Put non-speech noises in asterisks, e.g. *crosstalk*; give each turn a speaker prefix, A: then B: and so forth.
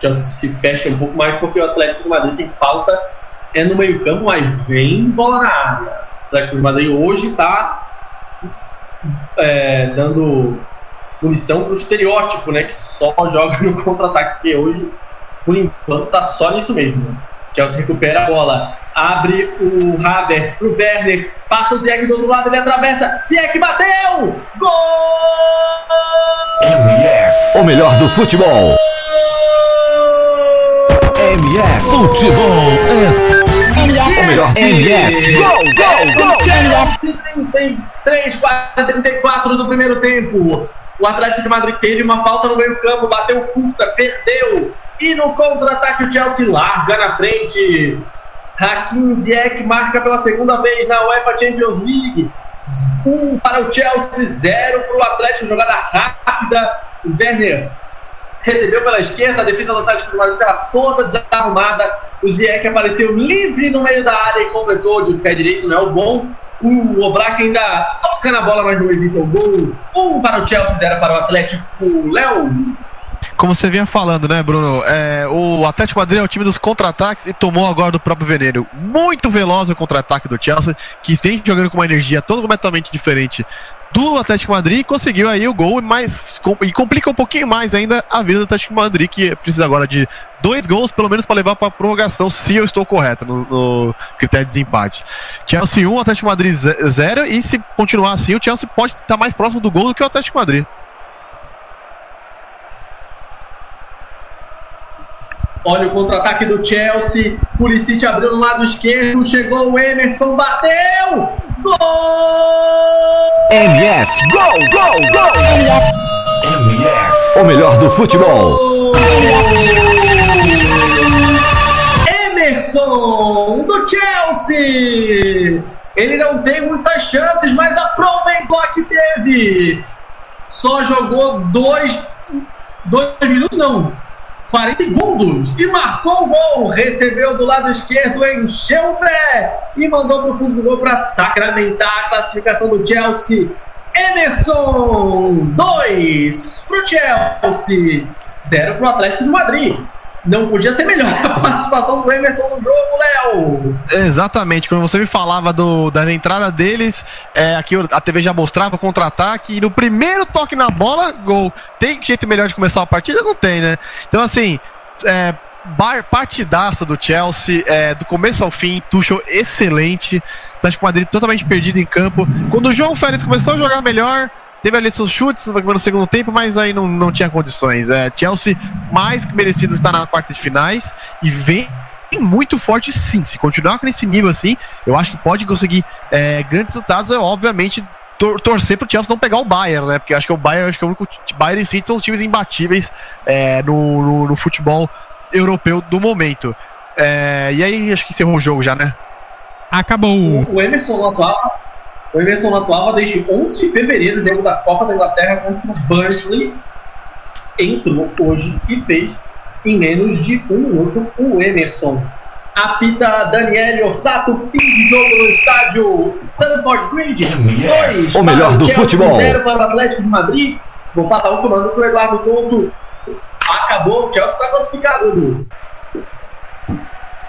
A: Chelsea se fecha um pouco mais porque o Atlético de Madrid tem falta é no meio campo, mas vem bola na área. O Atlético de Madrid hoje está é, dando munição para o estereótipo, né? Que só joga no contra-ataque, porque hoje, por enquanto, está só nisso mesmo. Chelsea recupera a bola, abre o Havertz para o Werner, passa o Ziyech do outro lado, ele atravessa, Ziyech bateu! Gol!
B: MF, o melhor do futebol. MF Futebol é
C: MF.
B: o melhor. MF, gol, gol, gol.
A: Chelsea 33, 34 do primeiro tempo. O Atlético de Madrid teve uma falta no meio campo, bateu curta, perdeu. E no contra-ataque o Chelsea larga na frente. Hakim Ziyech marca pela segunda vez na UEFA Champions League. Um para o Chelsea, zero para o Atlético. Jogada rápida. Werner recebeu pela esquerda, a defesa do Atlético de Madrid estava toda desarrumada. O Ziyech apareceu livre no meio da área e completou de pé direito, não é o bom. O Oblak ainda toca na bola, mas não evita o gol. Um para o Chelsea, zero para o Atlético. Léo.
D: Como você vinha falando, né, Bruno? É, o Atlético Madrid é o time dos contra-ataques e tomou agora do próprio veneno. Muito veloz o contra-ataque do Chelsea, que vem jogando com uma energia totalmente diferente do Atlético Madrid e conseguiu aí o gol mais, e complica um pouquinho mais ainda a vida do Atlético Madrid, que precisa agora de dois gols, pelo menos, para levar para prorrogação, se eu estou correto no, no, critério de desempate. Chelsea 1, Atlético Madrid 0, e se continuar assim, o Chelsea pode estar mais próximo do gol do que o Atlético Madrid.
A: Olha o contra-ataque do Chelsea. Pulisic abriu no lado esquerdo. Chegou o Emerson, bateu! Gol!
B: MF, gol, gol, gol. MF, o melhor do futebol.
A: Emerson do Chelsea. Ele não tem muitas chances, mas aproveitou a que teve. Só jogou dois, dois minutos, não, 40 segundos e marcou o gol. Recebeu do lado esquerdo, encheu o pé e mandou para o fundo do gol para sacramentar a classificação do Chelsea. Emerson, 2 para o Chelsea, 0 para o Atlético de Madrid. Não podia ser melhor *laughs* a participação do Emerson no jogo, Léo.
D: Exatamente, quando você me falava do, da entrada deles, é, aqui a TV já mostrava contra-ataque, e no primeiro toque na bola, gol. Tem jeito melhor de começar a partida? Não tem, né? Então, assim, é, bar, partidaça do Chelsea, é, do começo ao fim, Tuchel excelente, Atlético Madrid totalmente perdido em campo. Quando o João Félix começou a jogar melhor, Teve ali seus chutes no segundo tempo, mas aí não, não tinha condições. É, Chelsea, mais que merecido, está na quarta de finais e vem muito forte sim. Se continuar com esse nível assim, eu acho que pode conseguir é, grandes resultados. É obviamente tor torcer para o Chelsea não pegar o Bayern, né? Porque acho que o Bayern, acho que é o único Bayern e City são os times imbatíveis é, no, no, no, futebol europeu do momento. É, e aí acho que encerrou o jogo já, né?
E: Acabou.
A: O, o Emerson o Emerson atuava desde 11 de fevereiro, jogo da Copa da Inglaterra contra o Burnley. Entrou hoje e fez em menos de um minuto o Emerson. Apita Daniele Orsato, fim de jogo no estádio Stanford Bridge. 2
B: o melhor do futebol.
A: 0 para o Atlético de Madrid. Vou passar o comando para o Eduardo Couto. Acabou, o Chelsea está classificado.